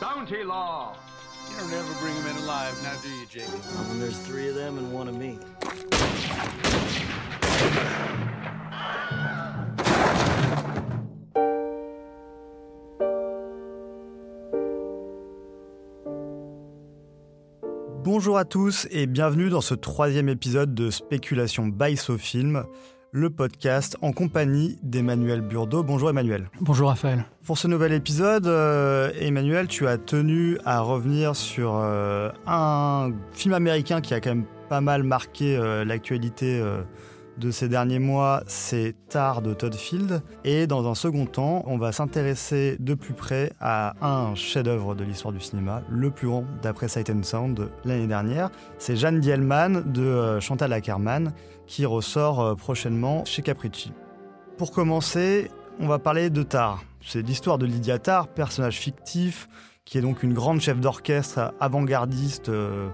Bounty law. You don't ever bring them in alive, now do you, Jake? When there's three of them and one of me. Bonjour à tous et bienvenue dans ce troisième épisode de Spéculation by Sofilm, le podcast en compagnie d'Emmanuel Burdeau. Bonjour Emmanuel. Bonjour Raphaël. Pour ce nouvel épisode, euh, Emmanuel, tu as tenu à revenir sur euh, un film américain qui a quand même pas mal marqué euh, l'actualité de ces derniers mois, c'est Tar de Todd Field. Et dans un second temps, on va s'intéresser de plus près à un chef-d'œuvre de l'histoire du cinéma, le plus grand d'après Sight and Sound l'année dernière. C'est Jeanne Dielman de euh, Chantal Ackerman qui ressort euh, prochainement chez Capricci. Pour commencer, on va parler de Tar. C'est l'histoire de Lydia Tarr, personnage fictif, qui est donc une grande chef d'orchestre avant-gardiste euh,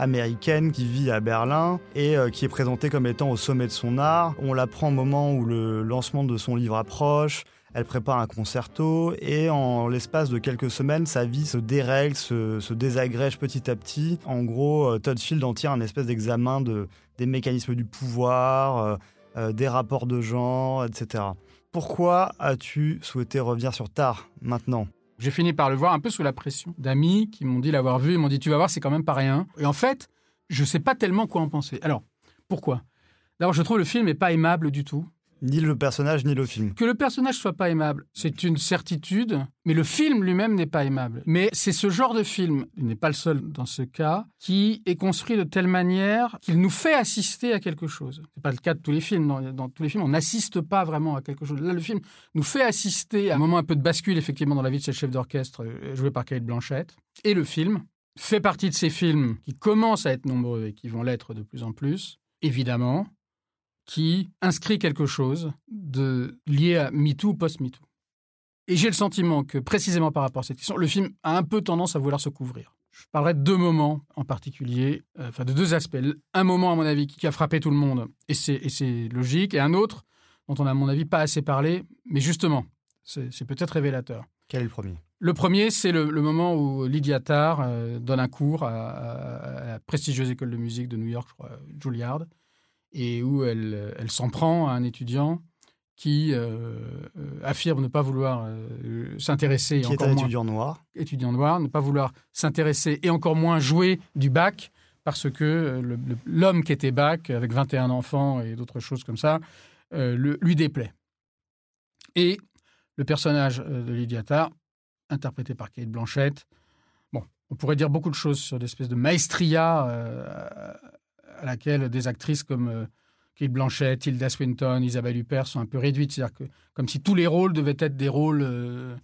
américaine qui vit à Berlin et euh, qui est présentée comme étant au sommet de son art. On l'apprend au moment où le lancement de son livre approche. Elle prépare un concerto et en l'espace de quelques semaines, sa vie se dérègle, se, désagrège petit à petit. En gros, euh, Todd Field en tire un espèce d'examen de, des mécanismes du pouvoir, euh, des rapports de genre, etc. Pourquoi as-tu souhaité revenir sur Tar maintenant? J'ai fini par le voir un peu sous la pression d'amis qui m'ont dit l'avoir vu. Ils m'ont dit Tu vas voir, c'est quand même pas rien. Et en fait, je sais pas tellement quoi en penser. Alors, pourquoi? D'abord, je trouve le film est pas aimable du tout. Ni le personnage, ni le film. Que le personnage soit pas aimable, c'est une certitude, mais le film lui-même n'est pas aimable. Mais c'est ce genre de film, il n'est pas le seul dans ce cas, qui est construit de telle manière qu'il nous fait assister à quelque chose. C'est pas le cas de tous les films. Dans, tous les films, on n'assiste pas vraiment à quelque chose. Là, le film nous fait assister à un moment un peu de bascule, effectivement, dans la vie de cette chef d'orchestre euh, joué par Kate Blanchett. Et le film fait partie de ces films qui commencent à être nombreux et qui vont l'être de plus en plus, évidemment, qui inscrit quelque chose de lié à MeToo ou post-MeToo. Et j'ai le sentiment que, précisément par rapport à cette question, le film a un peu tendance à vouloir se couvrir. Je parlerai de deux moments en particulier, euh, enfin de deux aspects. Un moment, à mon avis, qui a frappé tout le monde, et c'est, logique, et un autre dont on a, à mon avis, pas assez parlé, mais justement, c'est, c'est peut-être révélateur. Quel est le premier? Le premier, c'est le, le moment où Lydia Tarr euh, donne un cours à, à- à la prestigieuse école de musique de New York, je crois, Juilliard, et où elle, elle s'en prend à un étudiant qui euh, euh, affirme ne pas vouloir euh, s'intéresser, Qui est encore un moins étudiant noir étudiant noir, ne pas vouloir s'intéresser et encore moins jouer du bac parce que euh, l'homme qui était bac, avec 21 enfants et d'autres choses comme ça, euh, le- lui déplaît. Et le personnage euh, de Lydia Tarr, interprété par Kate Blanchett, bon, on pourrait dire beaucoup de choses sur l'espèce de maestria euh, à laquelle des actrices comme euh, Kate Blanchett, Tilda Swinton, Isabelle Huppert sont un peu réduites. C'est-à-dire que comme si tous les rôles devaient être des rôles euh,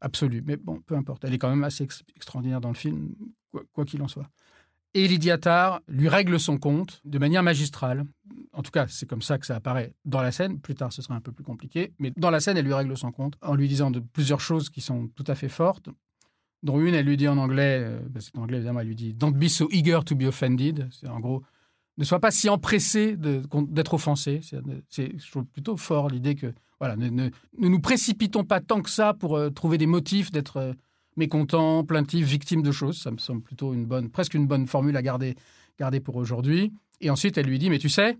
absolus. Mais bon, peu importe. Elle est quand même assez ex- extraordinaire dans le film, quoi qu'il en soit. Et Lydia Tarr lui règle son compte de manière magistrale. En tout cas, c'est comme ça que ça apparaît dans la scène. Plus tard, ce sera un peu plus compliqué. Mais dans la scène, elle lui règle son compte en lui disant de plusieurs choses qui sont tout à fait fortes. Dont une, elle lui dit en anglais, euh, ben, c'est en anglais évidemment, elle lui dit Don't be so eager to be offended. C'est en gros, ne sois pas si empressé d'être offensé. C'est- plutôt fort l'idée que, voilà, ne, nous précipitons pas tant que ça pour euh, trouver des motifs d'être euh, mécontent, plaintif, victime de choses. Ça me semble plutôt une bonne, presque une bonne formule à garder, garder pour aujourd'hui. Et ensuite, elle lui dit, mais tu sais,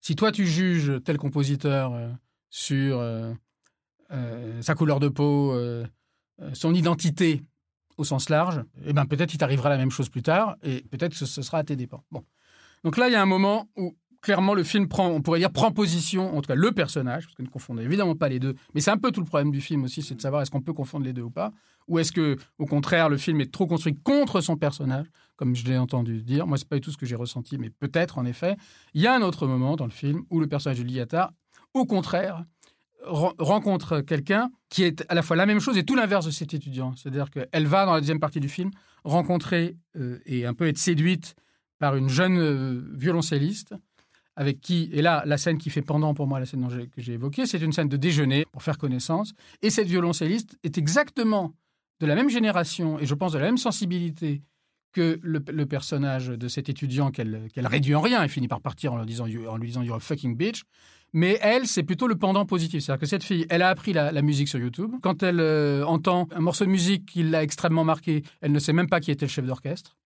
si toi tu juges tel compositeur euh, sur sa couleur de peau, son identité au sens large, eh ben peut-être il t'arrivera la même chose plus tard, et peut-être ce, sera à tes dépens. Bon. Donc là, il y a un moment où clairement le film prend, on pourrait dire, prend position, en tout cas le personnage, parce que ne confondons évidemment pas les deux, mais c'est un peu tout le problème du film aussi, c'est de savoir est-ce qu'on peut confondre les deux ou pas, ou est-ce que, au contraire, le film est trop construit contre son personnage, comme je l'ai entendu dire. Moi, c'est pas du tout ce que j'ai ressenti, mais peut-être en effet. Il y a un autre moment dans le film où le personnage de Liata, au contraire, ren- rencontre quelqu'un qui est à la fois la même chose et tout l'inverse de cet étudiant. C'est-à-dire qu'elle va, dans la deuxième partie du film, rencontrer euh, et un peu être séduite par une jeune euh, violoncelliste avec qui, et là, la scène qui fait pendant pour moi, la scène que j'ai évoquée, c'est une scène de déjeuner pour faire connaissance. Et cette violoncelliste est exactement de la même génération et je pense de la même sensibilité que le, personnage de cet étudiant qu'elle réduit en rien et finit par partir en lui disant, en lui disant You're a fucking bitch. Mais elle, c'est plutôt le pendant positif. C'est-à-dire que cette fille, elle a appris la, musique sur YouTube. Quand elle euh, entend un morceau de musique qui l'a extrêmement marqué, elle ne sait même pas qui était le chef d'orchestre.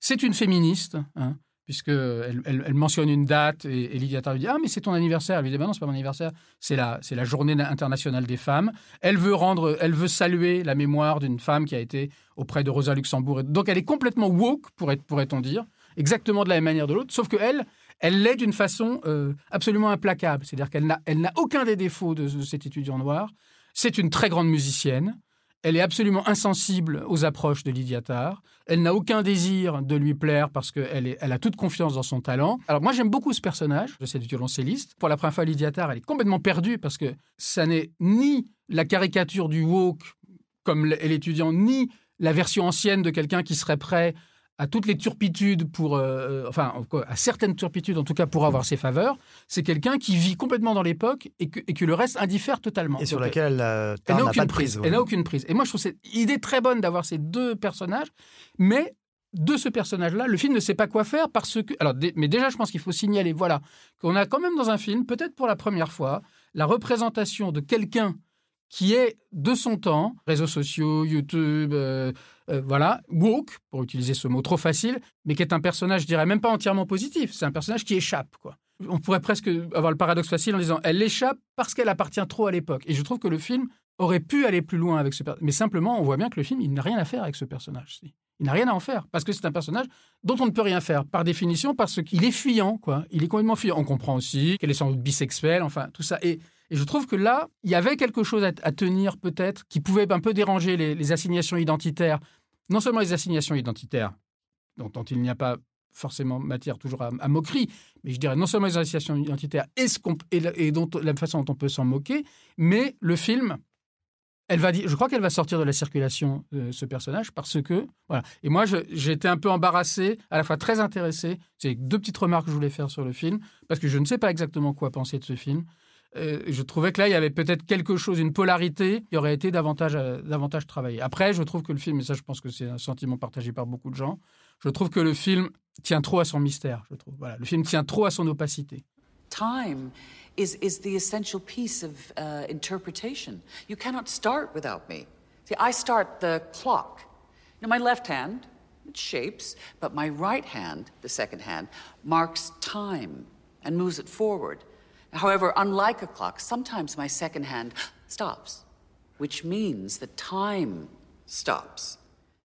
C'est une féministe, hein, puisque elle, mentionne une date et, Lydia Tarr lui dit Ah, mais c'est ton anniversaire. Elle lui dit Bah non, c'est pas mon anniversaire, c'est la, c'est la journée internationale des femmes. Elle veut, rendre, elle veut saluer la mémoire d'une femme qui a été auprès de Rosa Luxembourg. Donc elle est complètement woke, pourrait- pourrait-on dire, exactement de la même manière de l'autre, sauf que elle, elle l'est d'une façon euh, absolument implacable. C'est-à-dire qu'elle n'a, aucun des défauts de, cet étudiant noir. C'est une très grande musicienne. Elle est absolument insensible aux approches de Lydia Tarr. Elle n'a aucun désir de lui plaire parce qu'elle elle a toute confiance dans son talent. Alors moi j'aime beaucoup ce personnage de cette violoncelliste. Pour la première fois, Lydia Tarr, elle est complètement perdue parce que ça n'est ni la caricature du woke comme l'étudiant, ni la version ancienne de quelqu'un qui serait prêt à toutes les turpitudes pour, euh, enfin, quoi, à certaines turpitudes en tout cas pour avoir ses faveurs. C'est quelqu'un qui vit complètement dans l'époque et que, et que le reste indiffère totalement. Et sur Donc, laquelle elle, euh, elle n'a aucune pas de prise. prise. Elle ouais. n'a aucune prise. Et moi, je trouve cette idée très bonne d'avoir ces deux personnages, mais de ce personnage-là, le film ne sait pas quoi faire parce que. Alors, mais déjà, je pense qu'il faut signaler, voilà, qu'on a quand même dans un film, peut-être pour la première fois, la représentation de quelqu'un qui est de son temps, réseaux sociaux, YouTube, euh, euh, voilà, woke, pour utiliser ce mot trop facile, mais qui est un personnage, je dirais même pas entièrement positif, c'est un personnage qui échappe, quoi. On pourrait presque avoir le paradoxe facile en disant elle échappe parce qu'elle appartient trop à l'époque. Et je trouve que le film aurait pu aller plus loin avec ce personnage. Mais simplement, on voit bien que le film, il n'a rien à faire avec ce personnage. Il n'a rien à en faire parce que c'est un personnage dont on ne peut rien faire par définition parce qu'il est fuyant, quoi. Il est complètement fuyant. On comprend aussi qu'elle est sans doute bisexuelle, enfin tout ça. Et, et je trouve que là, il y avait quelque chose à, tenir peut-être qui pouvait un peu déranger les, assignations identitaires. Non seulement les assignations identitaires, dont, il n'y a pas forcément matière toujours à, moquerie, mais je dirais non seulement les assignations identitaires et, la, dont, la façon dont on peut s'en moquer, mais le film, elle va je crois qu'elle va sortir de la circulation euh, ce personnage parce que voilà. Et moi, été un peu embarrassé, à la fois très intéressé. C'est deux petites remarques que je voulais faire sur le film parce que je ne sais pas exactement quoi penser de ce film. Euh, je trouvais que là, il y avait peut-être quelque chose, une polarité qui aurait été davantage, euh, davantage travaillée. Après, je trouve que le film, et ça, je pense que c'est un sentiment partagé par beaucoup de gens, je trouve que le film tient trop à son mystère. Je trouve. Voilà, le film tient trop à son opacité. Time is, is the essential piece of uh, interpretation. You cannot start without me. See, I start the clock. You know, my left hand, it shapes, but my right hand, the second hand, marks time and moves it forward. However, unlike a clock, sometimes my second hand stops, which means that time stops.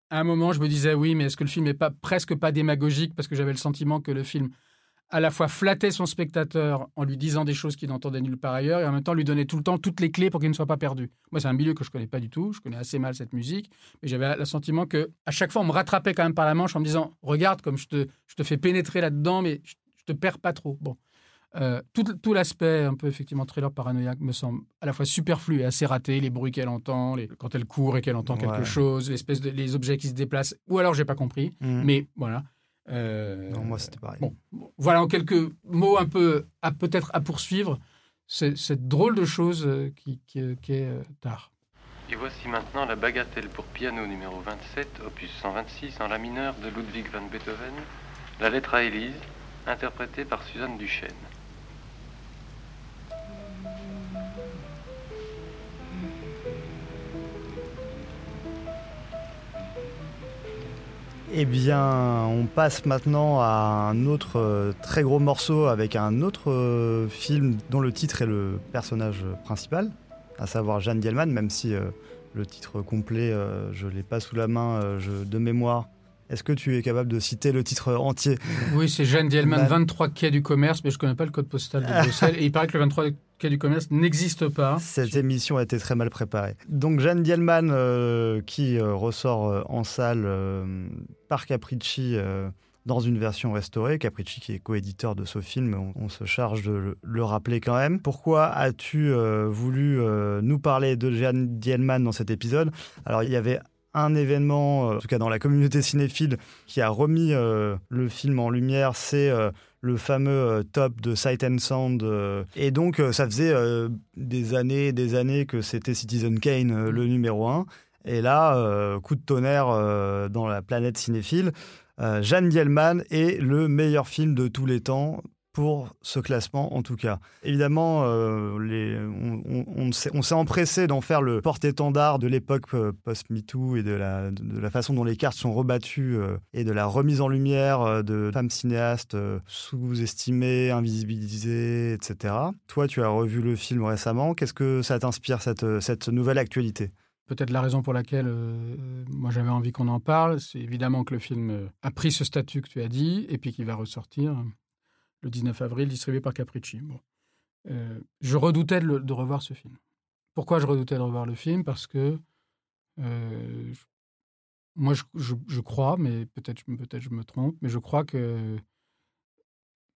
À un moment, je me disais, oui, mais est-ce que le film n'est pas presque pas démagogique? Parce que j'avais le sentiment que le film à la fois flattait son spectateur en lui disant des choses qu'il n'entendait nulle part ailleurs et en même temps lui donnait tout le temps toutes les clés pour qu'il ne soit pas perdu. Moi, c'est un milieu que je connais pas du tout, je connais assez mal cette musique, mais j'avais le sentiment que à chaque fois on me rattrapait quand même par la manche en me disant regarde comme je te, fais pénétrer là-dedans, mais je, je te perds pas trop. Bon. Euh, tout, tout l'aspect un peu effectivement thriller paranoïaque me semble à la fois superflu et assez raté. Les bruits qu'elle entend, les- quand elle court et qu'elle entend quelque Ouais. chose, l'espèce de les objets qui se déplacent. Ou alors j'ai pas compris. Mhm. Mais voilà. Euh, Non, moi, c'était pareil. Bon, bon, voilà en quelques mots un peu à peut-être à poursuivre cette drôle de chose euh, qui, qui, qui est euh, tard. Et voici maintenant la bagatelle pour piano numéro 27, opus 126 en la mineure de Ludwig van Beethoven, la lettre à Élise, interprétée par Suzanne Duchesne. Eh bien, on passe maintenant à un autre euh, très gros morceau avec un autre euh, film dont le titre est le personnage principal, à savoir Jeanne Dielman, même si euh, le titre complet, je ne l'ai pas sous la main je- de mémoire. Est-ce que tu es capable de citer le titre entier? Oui, c'est Jeanne Dielman, Bah- 23 quai du commerce, mais je connais pas le code postal de Bruxelles. et il paraît que le 23 quai du commerce n'existe pas. Cette émission a été très mal préparée. Donc Jeanne Dielman euh, qui euh, ressort euh, en salle par Capricci dans une version restaurée. Capricci qui est coéditeur de ce film, on, se charge de le, le rappeler quand même. Pourquoi as-tu voulu nous parler de Jeanne Dielman dans cet épisode? Alors il y avait un événement, en tout cas dans la communauté cinéphile, qui a remis le film en lumière, c'est le fameux euh, top de Sight and Sound. euh, et donc, euh, ça faisait des années et des années que c'était Citizen Kane, le numéro 1. Et là, coup de tonnerre dans la planète cinéphile, Jeanne Dielman est le meilleur film de tous les temps pour ce classement en tout cas. Évidemment, les, on, s'est empressé d'en faire le porte-étendard de l'époque post-MeToo et de la, façon dont les cartes sont rebattues et de la remise en lumière de femmes cinéastes sous-estimées, invisibilisées, etc. Toi, tu as revu le film récemment. Qu'est-ce que ça t'inspire, cette, nouvelle actualité? Peut-être la raison pour laquelle euh, moi j'avais envie qu'on en parle, c'est évidemment que le film euh, a pris ce statut que tu as dit et puis qu'il va ressortir le 19 avril, distribué par Capricci. Bon. Euh, je redoutais de, revoir ce film. Pourquoi je redoutais de revoir le film? Parce que moi je, crois, mais peut-être peut je me trompe, mais je crois que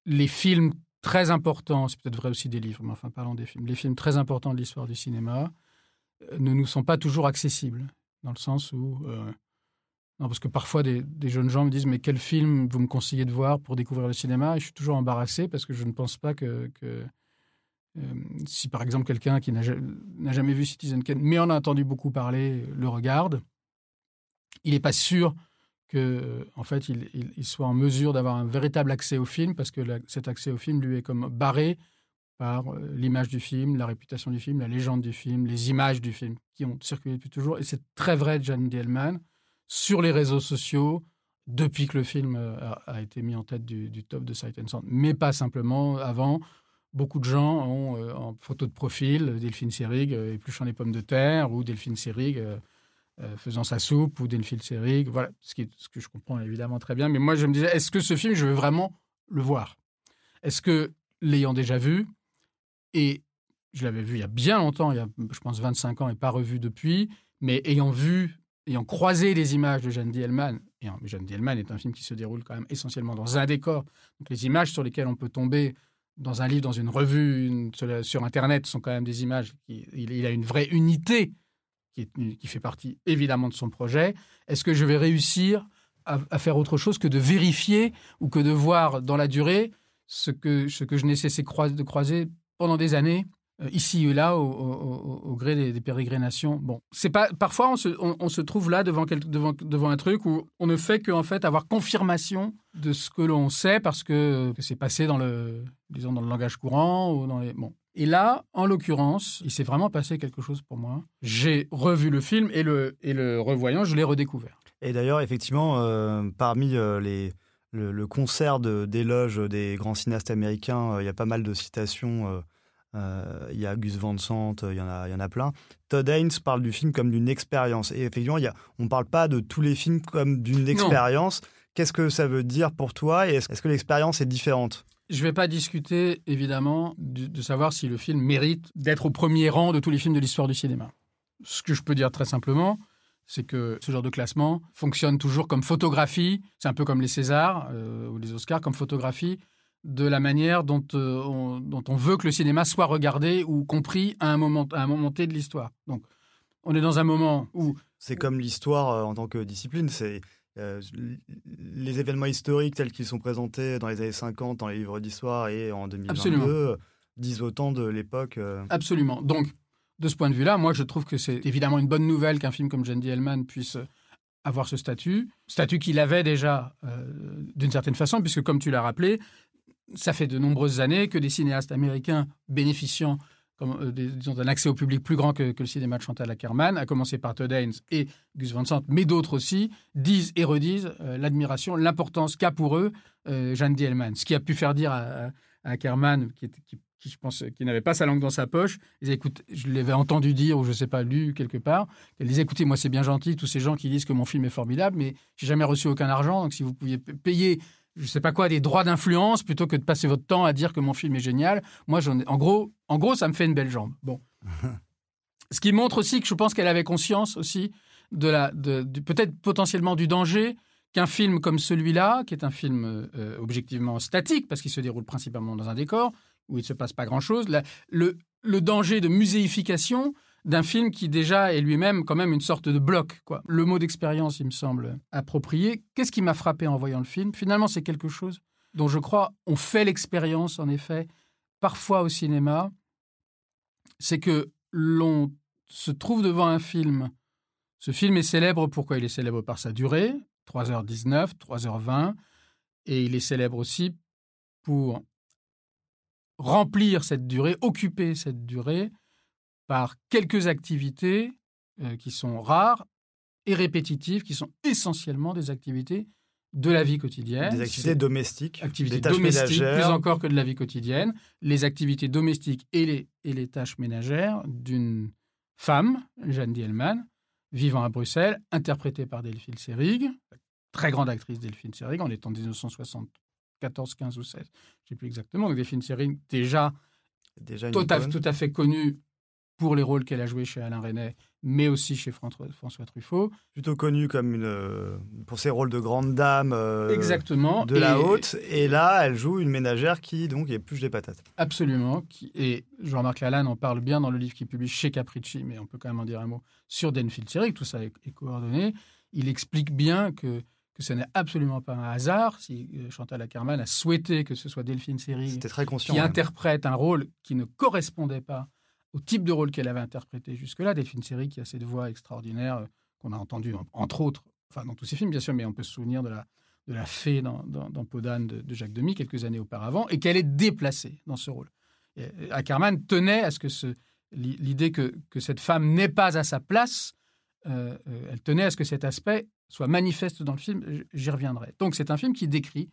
les films très importants, c'est peut-être vrai aussi des livres, mais enfin parlons des films, les films très importants de l'histoire du cinéma, ne nous sont pas toujours accessibles, dans le sens où... Euh, non, parce que parfois, des, jeunes gens me disent, mais quel film vous me conseillez de voir pour découvrir le cinéma? Et je suis toujours embarrassé parce que je ne pense pas que... euh, si par exemple quelqu'un qui n'a jamais vu Citizen Kane, mais en a entendu beaucoup parler, le regarde, il n'est pas sûr que, en fait, il, soit en mesure d'avoir un véritable accès au film, parce que cet accès au film lui est comme barré par euh, l'image du film, la réputation du film, la légende du film, les images du film qui ont circulé depuis toujours. Et c'est très vrai de Jeanne Dielman sur les réseaux sociaux depuis que le film euh, a, été mis en tête du, top de Sight and Sound. Mais pas simplement avant. Beaucoup de gens ont euh, en photo de profil Delphine Seyrig épluchant les pommes de terre ou Delphine Seyrig faisant sa soupe ou Delphine Seyrig. Voilà, ce, ce que je comprends évidemment très bien. Mais moi, je me disais, est-ce que ce film, je veux vraiment le voir? Est-ce que, l'ayant déjà vu, et je l'avais vu il y a bien longtemps, il y a, je pense, 25 ans et pas revu depuis. Mais ayant vu, ayant croisé les images de Jeanne Dielman, et Jeanne Dielman est un film qui se déroule quand même essentiellement dans un décor. Donc les images sur lesquelles on peut tomber dans un livre, dans une revue, sur, Internet, sont quand même des images. Il, a une vraie unité qui, fait partie évidemment de son projet. Est-ce que je vais réussir à, faire autre chose que de vérifier ou que de voir dans la durée ce que, ce que je n'ai cessé de croiser pendant des années, ici et là, au, gré des, pérégrinations. Bon, c'est pas. Parfois, on se, on, se trouve là devant, devant, devant un truc où on ne fait qu'en fait avoir confirmation de ce que l'on sait parce que, c'est passé dans le, disons, dans le langage courant. Bon. Et là, en l'occurrence, il s'est vraiment passé quelque chose pour moi. J'ai revu le film et le, et le revoyant, je l'ai redécouvert. Et d'ailleurs, effectivement, euh, parmi euh, les, le, concert d'éloges des grands cinéastes américains, il y a pas mal de citations euh, il y a Gus Van Sant, il y, en a, il y en a plein. Todd Haynes parle du film comme d'une expérience. Et effectivement, il y a, on ne parle pas de tous les films comme d'une expérience. Qu'est-ce que ça veut dire pour toi et est-ce que l'expérience est différente? Je ne vais pas discuter, évidemment, de, savoir si le film mérite d'être au premier rang de tous les films de l'histoire du cinéma. Ce que je peux dire très simplement, c'est que ce genre de classement fonctionne toujours comme photographie. C'est un peu comme les Césars euh, ou les Oscars, comme photographie de la manière dont, euh, on, dont on veut que le cinéma soit regardé ou compris à un moment, à un moment T de l'histoire. Donc, on est dans un moment où... C'est comme l'histoire euh, en tant que discipline, c'est euh, les événements historiques tels qu'ils sont présentés dans les années 50 dans les livres d'histoire et en 2022 disent autant de l'époque. Absolument. Donc, de ce point de vue-là, moi, je trouve que c'est évidemment une bonne nouvelle qu'un film comme Jandy Hellman puisse avoir ce statut, statut qu'il avait déjà d'une certaine façon, puisque comme tu l'as rappelé, ça fait de nombreuses années que des cinéastes américains bénéficiant euh, d'un accès au public plus grand que, le cinéma de Chantal Ackerman, à commencer par Todd Haynes et Gus Van Sant, mais d'autres aussi, disent et redisent euh, l'admiration, l'importance qu'a pour eux euh, Jeanne Dielman. Ce qui a pu faire dire à, Ackerman, qui, je pense, qui n'avait pas sa langue dans sa poche, écoute, je l'avais entendu dire, ou je ne sais pas, lu quelque part, elle disait, écoutez, moi c'est bien gentil, tous ces gens qui disent que mon film est formidable, mais j'ai jamais reçu aucun argent, donc si vous pouviez payer je sais pas quoi, des droits d'influence plutôt que de passer votre temps à dire que mon film est génial. Moi, j'en ai, en gros, en gros, ça me fait une belle jambe. Bon. Ce qui montre aussi que je pense qu'elle avait conscience aussi de la, de, peut-être potentiellement du danger qu'un film comme celui-là, qui est un film euh, objectivement statique parce qu'il se déroule principalement dans un décor où il ne se passe pas grand-chose, le, le danger de muséification d'un film qui déjà est lui-même quand même une sorte de bloc. Quoi. Le mot d'expérience, il me semble approprié. Qu'est-ce qui m'a frappé en voyant le film? Finalement, c'est quelque chose dont je crois on fait l'expérience, en effet, parfois au cinéma. C'est que l'on se trouve devant un film Ce film est célèbre, pourquoi il est célèbre? Par sa durée, 3h19, 3h20, et il est célèbre aussi pour remplir cette durée, occuper cette durée par quelques activités euh, qui sont rares et répétitives, qui sont essentiellement des activités de la vie quotidienne. Des activités domestiques, activités des tâches domestiques, ménagères. plus encore que de la vie quotidienne, les activités domestiques et les, et les tâches ménagères d'une femme, Jeanne Dielman, vivant à Bruxelles, interprétée par Delphine Seyrig, très grande actrice Delphine Seyrig, on est en 1974, 15 ou 16, je ne sais plus exactement. Donc Delphine Seyrig, déjà Déjà tout à fait connue pour les rôles qu'elle a joués chez Alain Resnais, mais aussi chez François, Truffaut. Plutôt connue comme une, euh, pour ses rôles de grande dame euh, Exactement. de Et- la haute. Et là, elle joue une ménagère qui donc épluche des patates. Absolument. Qui, et Jean-Marc Lalanne en parle bien dans le livre qu'il publie chez Capricci, mais on peut quand même en dire un mot sur Denfield Seyrig, tout ça est, est coordonné. Il explique bien que, que ce n'est absolument pas un hasard si euh, Chantal Ackerman a souhaité que ce soit Delphine Seyrig qui interprète un rôle qui ne correspondait pas au type de rôle qu'elle avait interprété jusque-là. Delphine Seyrig qui a cette voix extraordinaire euh, qu'on a entendue, en- entre autres, enfin dans tous ses films bien sûr, mais on peut se souvenir de la, de la fée dans, dans, d'âne de, Jacques Demy quelques années auparavant, et qu'elle est déplacée dans ce rôle. Euh, Ackerman tenait à ce que ce- l'i- l'idée que, que cette femme n'est pas à sa place, euh, elle tenait à ce que cet aspect soit manifeste dans le film, j'y reviendrai. Donc c'est un film qui décrit,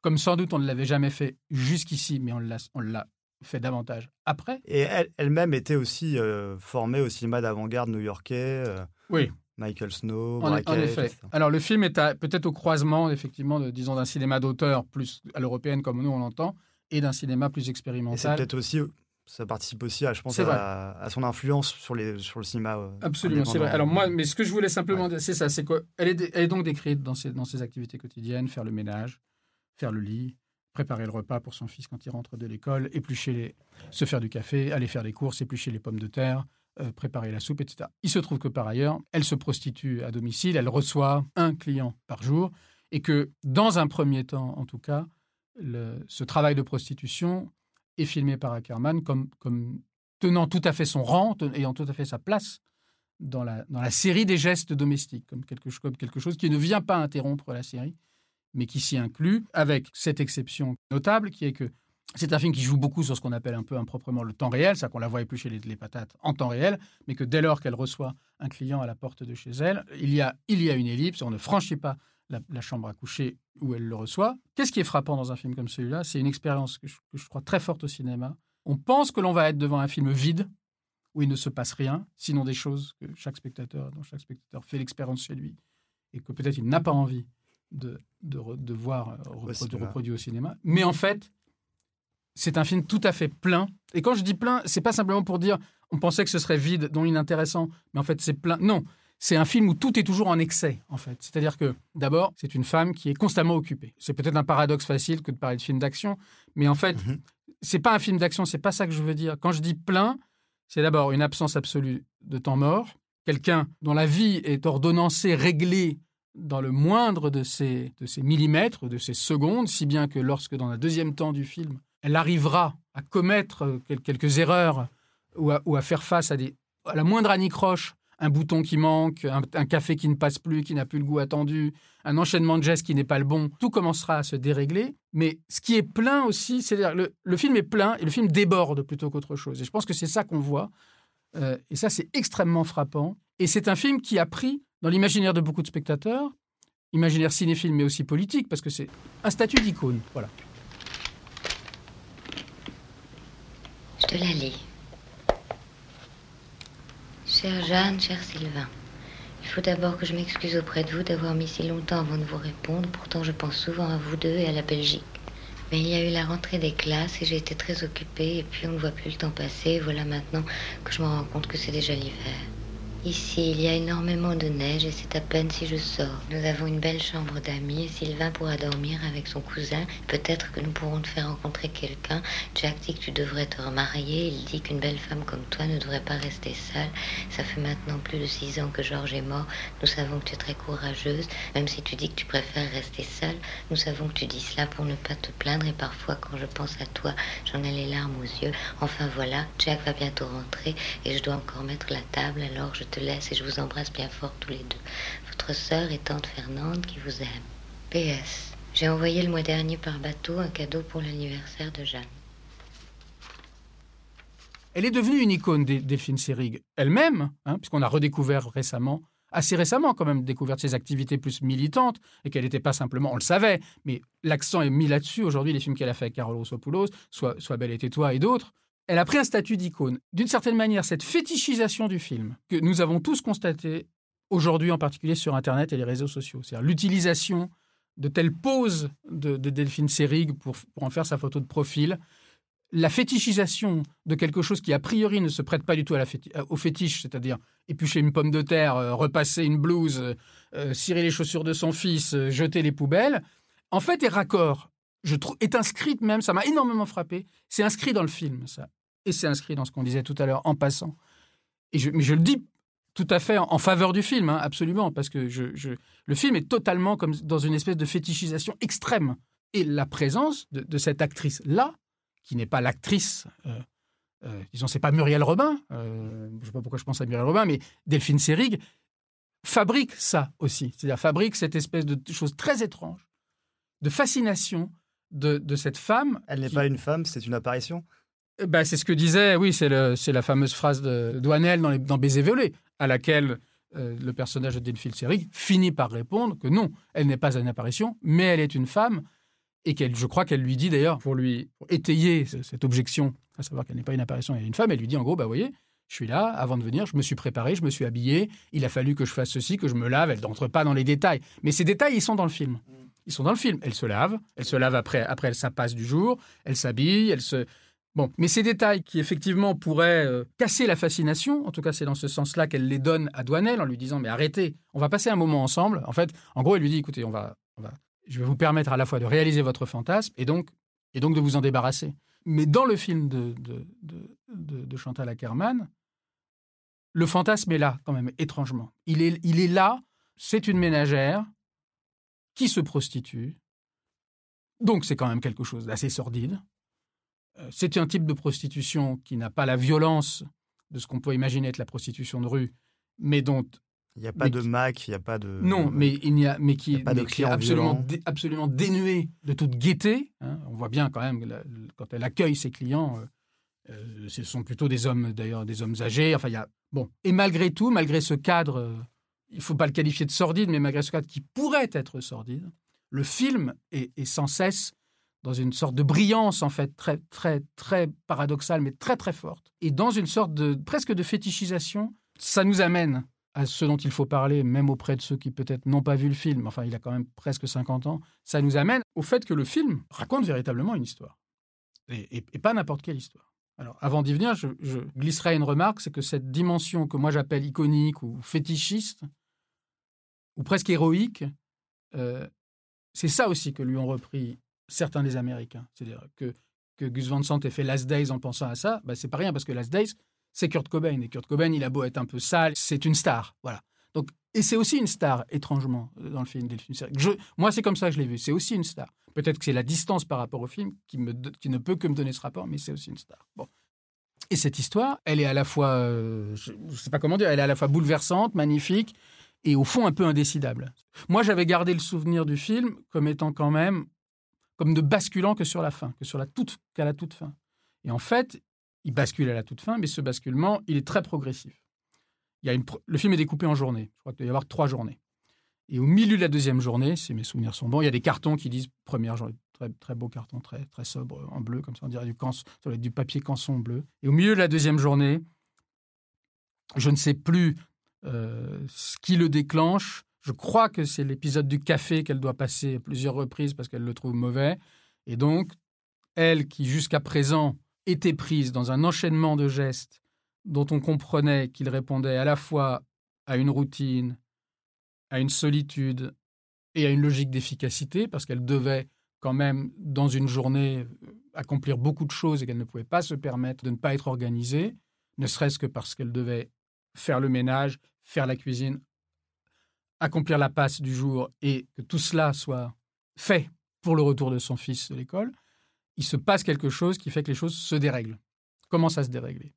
comme sans doute on ne l'avait jamais fait jusqu'ici, mais on l'a fait davantage après. Et elle- elle-même était aussi euh, formée au cinéma d'avant-garde new-yorkais. euh, Oui. Michael Snow, En, en Brackett, effet. etc. Alors le film est peut-être au croisement, effectivement, de, disons, d'un cinéma d'auteur plus à l'européenne comme nous on l'entend, et d'un cinéma plus Et c'est expérimental. peut-être aussi, ça participe aussi, à, je pense, à, à son influence sur, les, sur le cinéma. euh, Absolument, c'est vrai. Alors moi, mais ce que je voulais simplement dire, c'est ça, c'est qu'elle est, dé- elle est donc décrite dans ses, dans ses activités quotidiennes, faire le ménage, faire le lit, préparer le repas pour son fils quand il rentre de l'école, éplucher les, se faire du café, aller faire des courses, éplucher les pommes de terre, euh, préparer la soupe, etc. Il se trouve que par ailleurs, elle se prostitue à domicile, elle reçoit un client par jour, et que dans un premier temps, en tout cas, ce travail de prostitution est filmé par Ackerman comme, comme tenant tout à fait son rang, ayant tout à fait sa place dans la, dans la série des gestes domestiques, comme quelque, comme quelque chose qui ne vient pas interrompre la série, mais qui s'y inclut, avec cette exception notable qui est que c'est un film qui joue beaucoup sur ce qu'on appelle un peu improprement le temps réel, c'est-à-dire qu'on la voit éplucher les, les patates en temps réel, mais que dès lors qu'elle reçoit un client à la porte de chez elle, il y a, il y a une ellipse, on ne franchit pas la, chambre à coucher où elle le reçoit. Qu'est-ce qui est frappant dans un film comme celui-là? C'est une expérience que je, que je crois très forte au cinéma. On pense que l'on va être devant un film vide, où il ne se passe rien, sinon des choses que chaque spectateur, dont chaque spectateur fait l'expérience chez lui, et que peut-être il n'a pas envie de, de, re- de voir euh, reprodu- cinéma. reproduit au cinéma. Mais en fait, c'est un film tout à fait plein. Et quand je dis plein, c'est pas simplement pour dire on pensait que ce serait vide, non inintéressant, mais en fait c'est plein. Non, c'est un film où tout est toujours en excès, en fait. C'est-à-dire que, d'abord, c'est une femme qui est constamment occupée. C'est peut-être un paradoxe facile que de parler de film d'action, mais en fait, Mhm. c'est pas un film d'action, c'est pas ça que je veux dire. Quand je dis plein, c'est d'abord une absence absolue de temps mort, quelqu'un dont la vie est ordonnancée, réglée dans le moindre de ses, de ses millimètres, de ses secondes, si bien que lorsque, dans le deuxième temps du film, elle arrivera à commettre euh, quel- quelques erreurs ou à, faire face à, des, à la moindre anicroche, un bouton qui manque, un, un café qui ne passe plus, qui n'a plus le goût attendu, un enchaînement de gestes qui n'est pas le bon, tout commencera à se dérégler. Mais ce qui est plein aussi, c'est-à-dire le, le film est plein et le film déborde plutôt qu'autre chose. Et je pense que c'est ça qu'on voit. Euh, et ça, c'est extrêmement frappant. Et c'est un film qui a pris dans l'imaginaire de beaucoup de spectateurs, imaginaire cinéphile mais aussi politique, parce que c'est un statut d'icône. Voilà. Je te la lis. Chère Jeanne, cher Sylvain, il faut d'abord que je m'excuse auprès de vous d'avoir mis si longtemps avant de vous répondre. Pourtant, je pense souvent à vous deux et à la Belgique. Mais il y a eu la rentrée des classes et j'ai été très occupée et puis on ne voit plus le temps passer. Voilà maintenant que je me rends compte que c'est déjà l'hiver. Ici, il y a énormément de neige et c'est à peine si je sors. Nous avons une belle chambre d'amis et Sylvain pourra dormir avec son cousin. Peut-être que nous pourrons te faire rencontrer quelqu'un. Jack dit que tu devrais te remarier. Il dit qu'une belle femme comme toi ne devrait pas rester seule. Ça fait maintenant plus de six ans que Georges est mort. Nous savons que tu es très courageuse, même si tu dis que tu préfères rester seule. Nous savons que tu dis cela pour ne pas te plaindre et parfois quand je pense à toi, j'en ai les larmes aux yeux. Enfin voilà, Jack va bientôt rentrer et je dois encore mettre la table, alors je te laisse et je vous embrasse bien fort tous les deux. Votre sœur et tante Fernande qui vous aime. PS. J'ai envoyé le mois dernier par bateau un cadeau pour l'anniversaire de Jeanne. Elle est devenue une icône, Delphine Seyrig, elle-même, hein, puisqu'on a redécouvert récemment, assez récemment quand même, découvert ses activités plus militantes, et qu'elle n'était pas simplement, on le savait, mais l'accent est mis là-dessus aujourd'hui, les films qu'elle a fait avec Carole Rousseau-Poulos, soit, soit Belle et tais-toi et d'autres. Elle a pris un statut d'icône. D'une certaine manière, cette fétichisation du film, que nous avons tous constaté aujourd'hui en particulier sur Internet et les réseaux sociaux, c'est-à-dire l'utilisation de telles poses de, de Delphine Seyrig pour, pour en faire sa photo de profil, la fétichisation de quelque chose qui a priori ne se prête pas du tout euh, au fétiche, c'est-à-dire éplucher une pomme de terre, euh, repasser une blouse, euh, cirer les chaussures de son fils, jeter les poubelles, en fait est raccord. Je trouve est inscrite même, ça m'a énormément frappé. C'est inscrit dans le film, ça, et c'est inscrit dans ce qu'on disait tout à l'heure en passant. Mais je le dis tout à fait en, faveur du film, hein, absolument, parce que le film est totalement comme dans une espèce de fétichisation extrême. Et la présence de, de cette actrice-là, qui n'est pas l'actrice, euh, euh, disons, c'est pas Muriel Robin, euh, je ne sais pas pourquoi je pense à Muriel Robin, mais Delphine Seyrig fabrique ça aussi. C'est-à-dire fabrique cette espèce de chose très étrange, de fascination de, de cette femme. Elle n'est qui- pas une femme, c'est une apparition. euh, bah, c'est ce que disait, oui, c'est le- c'est la fameuse phrase de Douanel dans, les- dans Baiser violé, à laquelle euh, le personnage de Delphine Seyrig finit par répondre que non, elle n'est pas une apparition, mais elle est une femme, et qu'elle, je crois qu'elle lui dit d'ailleurs, pour lui pour étayer ce- cette objection, à savoir qu'elle n'est pas une apparition, elle est une femme, elle lui dit en gros, bah voyez, je suis là, avant de venir, je me suis préparé, je me suis habillé, il a fallu que je fasse ceci, que je me lave, elle n'entre pas dans les détails. Mais ces détails, ils sont dans le film. Ils sont dans le film. Elle se lave, elle se lave après, après sa passe du jour, elle s'habille, elle se... Bon, mais ces détails qui effectivement pourraient euh, casser la fascination, en tout cas c'est dans ce sens-là qu'elle les donne à Douanel en lui disant mais arrêtez, on va passer un moment ensemble. En fait, en gros, elle lui dit écoutez, on va, on va, je vais vous permettre à la fois de réaliser votre fantasme et donc, et donc de vous en débarrasser. Mais dans le film de, de, de, de- de Chantal Ackerman, le fantasme est là quand même étrangement. Il est, il est là. C'est une ménagère qui se prostitue. Donc c'est quand même quelque chose d'assez sordide. Euh, C'est un type de prostitution qui n'a pas la violence de ce qu'on peut imaginer être la prostitution de rue, mais dont Il n'y a pas de qui- Mac, il n'y a pas de. non, mais il n'y a, mais qui, Il y a pas de mais qui est clients absolument, dé- absolument dénué de toute gaieté. hein. On voit bien quand même la- quand elle accueille ses clients, euh, euh, ce sont plutôt des hommes d'ailleurs, des hommes âgés. Enfin, il y a bon. Et malgré tout, malgré ce cadre, il faut pas le qualifier de sordide, mais malgré ce cadre qui pourrait être sordide, le film est, sans cesse dans une sorte de brillance en fait très très très paradoxale, mais très très forte, et dans une sorte de presque de fétichisation. Ça nous amène à ce dont il faut parler, même auprès de ceux qui peut-être n'ont pas vu le film, enfin il a quand même presque 50 ans, ça nous amène au fait que le film raconte véritablement une histoire. Et, pas n'importe quelle histoire. Alors avant d'y venir, je glisserai une remarque, c'est que cette dimension que moi j'appelle iconique ou fétichiste, ou presque héroïque, euh, c'est ça aussi que lui ont repris certains des Américains. C'est-à-dire que, que Gus Van Sant ait fait Last Days en pensant à ça, bah, c'est pas rien parce que Last Days, c'est Kurt Cobain. Et Kurt Cobain, il a beau être un peu sale, c'est une star. Voilà. Donc, et c'est aussi une star, étrangement, euh, dans le film. Je, moi, c'est comme ça que je l'ai vu. C'est aussi une star. Peut-être que c'est la distance par rapport au film qui, me, qui ne peut que me donner ce rapport, mais c'est aussi une star. Bon. Et cette histoire, elle est à la fois, euh, je sais pas comment dire, elle est à la fois bouleversante, magnifique, et au fond un peu indécidable. Moi, j'avais gardé le souvenir du film comme étant quand même, comme ne basculant que sur la fin, que sur la toute, qu'à la toute fin. Et en fait, il bascule à la toute fin, mais ce basculement, il est très progressif. Il y a le film est découpé en journées. Je crois qu'il doit y avoir trois journées. Et au milieu de la deuxième journée, si mes souvenirs sont bons, il y a des cartons qui disent première journée, très, très beau carton, très, très sobre, en bleu, comme ça, on dirait du, canson, ça doit être du papier canson bleu. Et au milieu de la deuxième journée, je ne sais plus ce qui le déclenche. Je crois que c'est l'épisode du café qu'elle doit passer à plusieurs reprises parce qu'elle le trouve mauvais. Et donc, elle qui jusqu'à présent était prise dans un enchaînement de gestes dont on comprenait qu'il répondait à la fois à une routine, à une solitude et à une logique d'efficacité, parce qu'elle devait quand même, dans une journée, euh, accomplir beaucoup de choses et qu'elle ne pouvait pas se permettre de ne pas être organisée, ne serait-ce que parce qu'elle devait faire le ménage, faire la cuisine, accomplir la passe du jour et que tout cela soit fait pour le retour de son fils de l'école, il se passe quelque chose qui fait que les choses se dérèglent, commencent à se dérégler.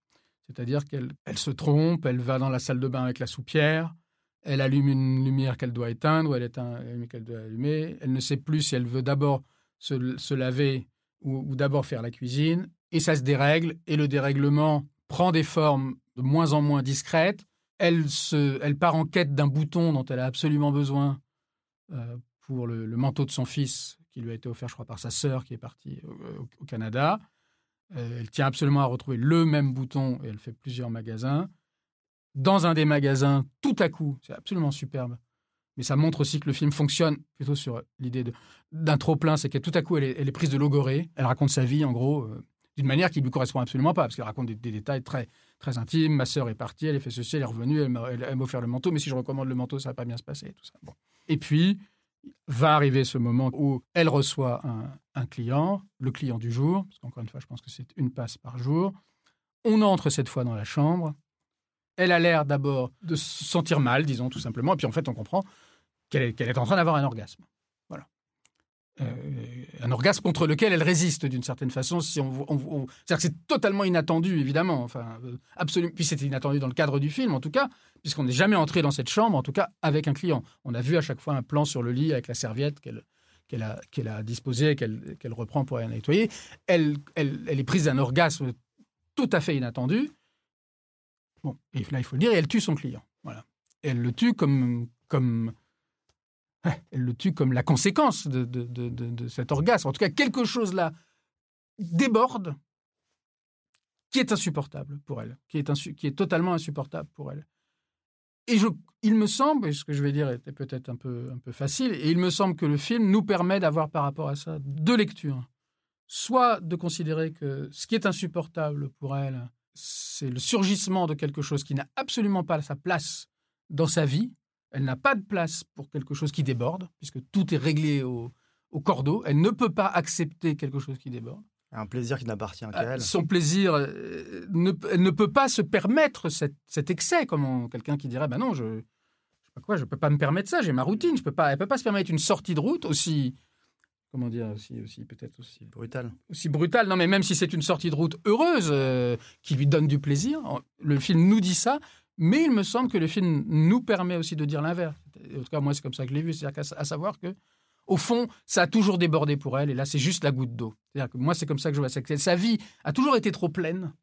C'est-à-dire qu'elle elle se trompe, elle va dans la salle de bain avec la soupière, elle allume une lumière qu'elle doit éteindre ou elle éteint une lumière qu'elle doit allumer. Elle ne sait plus si elle veut d'abord se, laver ou d'abord faire la cuisine. Et ça se dérègle. Et le dérèglement prend des formes de moins en moins discrètes. Elle, se, elle part en quête d'un bouton dont elle a absolument besoin euh, pour le, manteau de son fils, qui lui a été offert, je crois, par sa sœur qui est partie au, Canada. Euh, elle tient absolument à retrouver le même bouton et elle fait plusieurs magasins. Dans un des magasins, tout à coup, c'est absolument superbe. Mais ça montre aussi que le film fonctionne plutôt sur l'idée d'un trop-plein, c'est que tout à coup, elle est, elle est prise de logorée. Elle raconte sa vie, en gros, euh, d'une manière qui lui correspond absolument pas, parce qu'elle raconte des, détails très, très intimes. Ma sœur est partie, elle a fait ceci, elle est revenue, elle m'a offert le manteau, mais si je recommande le manteau, ça va pas bien se passer. Tout ça. Bon. Et puis, va arriver ce moment où elle reçoit un, un client, le client du jour, parce qu'encore une fois, je pense que c'est une passe par jour. On entre cette fois dans la chambre. Elle a l'air d'abord de se sentir mal, disons tout simplement, et puis en fait, on comprend qu'elle est, qu'elle est en train d'avoir un orgasme. Euh, un orgasme contre lequel elle résiste d'une certaine façon. C'est-à-dire que c'est totalement inattendu, évidemment. Enfin, euh, absolument. Puis c'était inattendu dans le cadre du film, en tout cas, puisqu'on n'est jamais entré dans cette chambre, en tout cas avec un client. On a vu à chaque fois un plan sur le lit avec la serviette qu'elle qu'elle a, qu'elle a disposée, qu'elle qu'elle reprend pour la nettoyer. Elle, elle, elle est prise d'un orgasme tout à fait inattendu. Bon, là, il faut le dire, et elle tue son client. Voilà. Elle le tue comme, comme, elle le tue comme la conséquence de, de, de, cet orgasme. En tout cas, quelque chose là déborde qui est insupportable pour elle, qui est, insu- qui est totalement insupportable pour elle. Et je, il me semble, et ce que je vais dire était peut-être un peu, un peu facile, et il me semble que le film nous permet d'avoir par rapport à ça deux lectures. Soit de considérer que ce qui est insupportable pour elle, c'est le surgissement de quelque chose qui n'a absolument pas sa place dans sa vie, elle n'a pas de place pour quelque chose qui déborde, puisque tout est réglé au, au cordeau. Elle ne peut pas accepter quelque chose qui déborde. Un plaisir qui n'appartient qu'à Euh, elle. Son plaisir, euh, ne, elle ne peut pas se permettre cet, cet excès, comme quelqu'un qui dirait, ben non, je, pas quoi, je peux pas me permettre ça, j'ai ma routine, je peux pas, elle peut pas se permettre une sortie de route aussi, comment dire, aussi, aussi peut-être aussi Brutal. aussi brutale. Non, mais même si c'est une sortie de route heureuse euh, qui lui donne du plaisir, le film nous dit ça, mais il me semble que le film nous permet aussi de dire l'inverse. En tout cas, moi, c'est comme ça que je l'ai vu, c'est-à-dire qu'à savoir que au fond, ça a toujours débordé pour elle, et là, c'est juste la goutte d'eau. C'est-à-dire que moi, c'est comme ça que je vois. Que sa vie a toujours été trop pleine.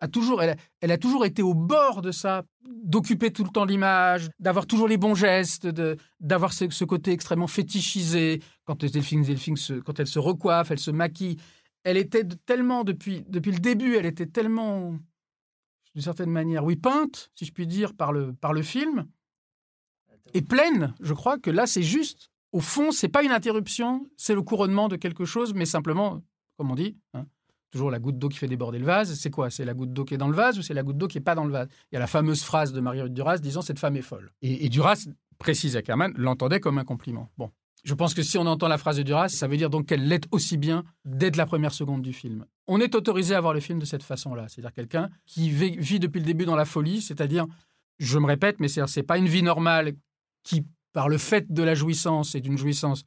A toujours, elle, a, elle a toujours été au bord de ça, d'occuper tout le temps l'image, d'avoir toujours les bons gestes, d'avoir ce, ce côté extrêmement fétichisé. Quand se, quand elle se recoiffe, elle se maquille. Elle était tellement, depuis, depuis le début, elle était tellement, d'une certaine manière, oui, peinte, si je puis dire, par le, par le film, et pleine, je crois que là, c'est juste. Au fond, c'est pas une interruption, c'est le couronnement de quelque chose, mais simplement, comme on dit, hein, toujours la goutte d'eau qui fait déborder le vase. C'est quoi? C'est la goutte d'eau qui est dans le vase ou c'est la goutte d'eau qui est pas dans le vase? Il y a la fameuse phrase de Marguerite Duras disant cette femme est folle. Et, et Duras, précise Ackerman, l'entendait comme un compliment. Bon. Je pense que si on entend la phrase de Duras, ça veut dire donc qu'elle l'est aussi bien dès la première seconde du film. On est autorisé à voir le film de cette façon-là, c'est-à-dire quelqu'un qui vit, depuis le début dans la folie, c'est-à-dire, je me répète, mais c'est pas une vie normale qui, par le fait de la jouissance et d'une jouissance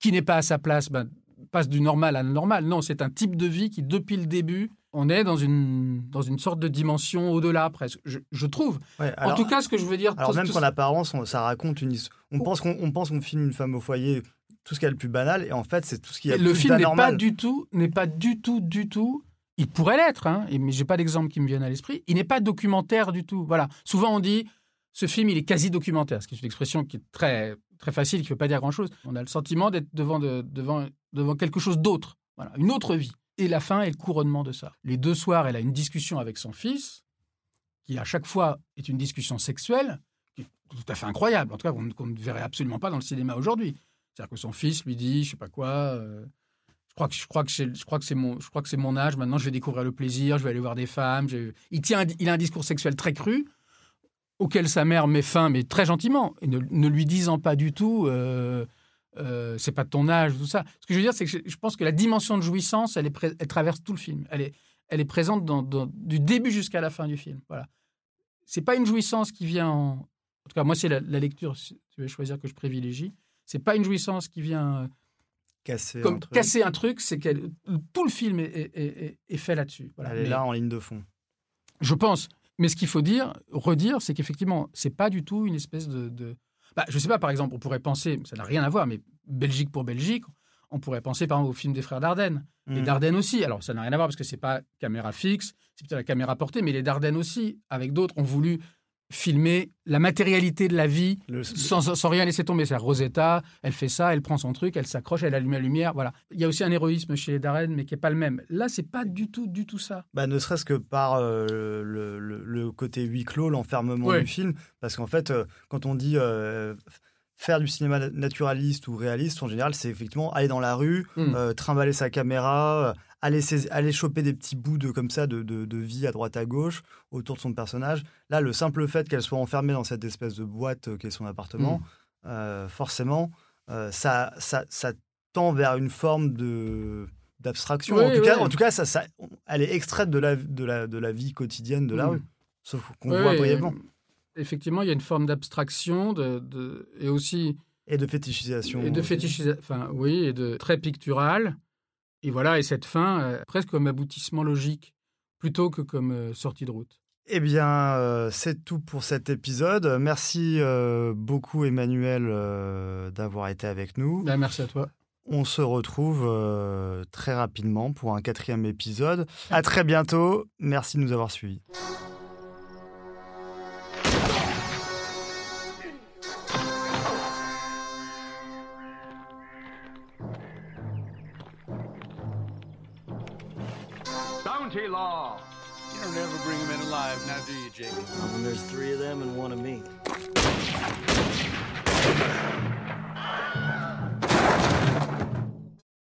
qui n'est pas à sa place, ben, passe du normal à l'anormal. Non, c'est un type de vie qui, depuis le début, on est dans une, dans une sorte de dimension au-delà, presque, je, je trouve. Ouais, en tout cas, ce que je veux dire... Alors tout- même tout- qu'en apparence, on- ça raconte une histoire. On Oh. pense qu'on on pense qu'on filme une femme au foyer, tout ce qu'il y a le plus banal, et en fait, c'est tout ce qu'il y a le plus film n'est pas d'anormal. du tout, n'est pas du tout, du tout. Il pourrait l'être, hein, mais j'ai pas d'exemple qui me vienne à l'esprit. Il n'est pas documentaire du tout. Voilà. Souvent on dit ce film il est quasi documentaire, ce qui est une expression qui est très très facile, qui ne veut pas dire grand chose. On a le sentiment d'être devant de- devant devant quelque chose d'autre. Voilà, une autre vie. Et la fin est le couronnement de ça. Les deux soirs, elle a une discussion avec son fils, qui à chaque fois est une discussion sexuelle, qui est tout à fait incroyable. En tout cas, qu'on ne verrait absolument pas dans le cinéma aujourd'hui. C'est-à-dire que son fils lui dit, je sais pas quoi, euh, je crois que c'est- je crois que c'est mon mon âge. Maintenant, je vais découvrir le plaisir, je vais aller voir des femmes. Il tient, il a un discours sexuel très cru auquel sa mère met fin, mais très gentiment, et ne, ne lui disant pas du tout. Euh, euh, c'est pas de ton âge, tout ça. Ce que je veux dire, c'est que je, je pense que la dimension de jouissance, elle, est elle traverse tout le film. Elle est, elle est présente dans, dans- du début jusqu'à la fin du film. Voilà. C'est pas une jouissance qui vient en. En tout cas, moi, c'est la, la lecture, si tu veux choisir, que je privilégie. C'est pas une jouissance qui vient euh, Casser un truc. casser un truc, c'est que tout le film est, est- est- est fait là-dessus. Voilà. Elle est Mais- là en ligne de fond. Je pense. Mais ce qu'il faut dire, redire, c'est qu'effectivement, c'est pas du tout une espèce de. de... Bah, je sais pas, par exemple, on pourrait penser, ça n'a rien à voir, mais Belgique pour Belgique, on pourrait penser par exemple au film des frères Dardenne. Les Mhm. Dardennes aussi. Alors, ça n'a rien à voir parce que c'est pas caméra fixe, c'est plutôt la caméra portée, mais les Dardennes aussi, avec d'autres, ont voulu filmer la matérialité de la vie Le- sans, sans rien laisser tomber. C'est Rosetta, elle fait ça, elle prend son truc, elle s'accroche, elle allume la lumière. Voilà. Il y a aussi un héroïsme chez les Dardennes, mais qui est pas le même. Là, c'est pas du tout, du tout ça. Bah, ne serait-ce que par euh, le, le- le côté huis clos, l'enfermement du film. Parce qu'en fait, euh, quand on dit euh, faire du cinéma na- naturaliste ou réaliste, en général, c'est effectivement aller dans la rue, Mm. euh, trimballer sa caméra, euh, aller, aller choper des petits bouts de, comme ça de, de- de vie à droite à gauche autour de son personnage. Là, le simple fait qu'elle soit enfermée dans cette espèce de boîte euh, qu'est son appartement, Mm. euh, forcément, euh, ça, ça, ça tend vers une forme de d'abstraction. Oui, en, tout cas, en tout cas, ça, ça, elle est extraite de la, de la, de la vie quotidienne de la Mm. rue. Sauf qu'on voit brièvement. Effectivement, il y a une forme d'abstraction de, de- et aussi Et de fétichisation. et de fétichisation, enfin oui, et de très pictural. Et voilà, et cette fin euh, presque comme aboutissement logique plutôt que comme euh, sortie de route. Eh bien, euh, c'est tout pour cet épisode. Merci beaucoup, Emmanuel, d'avoir été avec nous. Ben, merci à toi. On se retrouve très rapidement pour un quatrième épisode. À très bientôt. Merci de nous avoir suivis. Bounty law. You don't ever bring him in alive, now do you, Jacob? When there's three of them and one of me.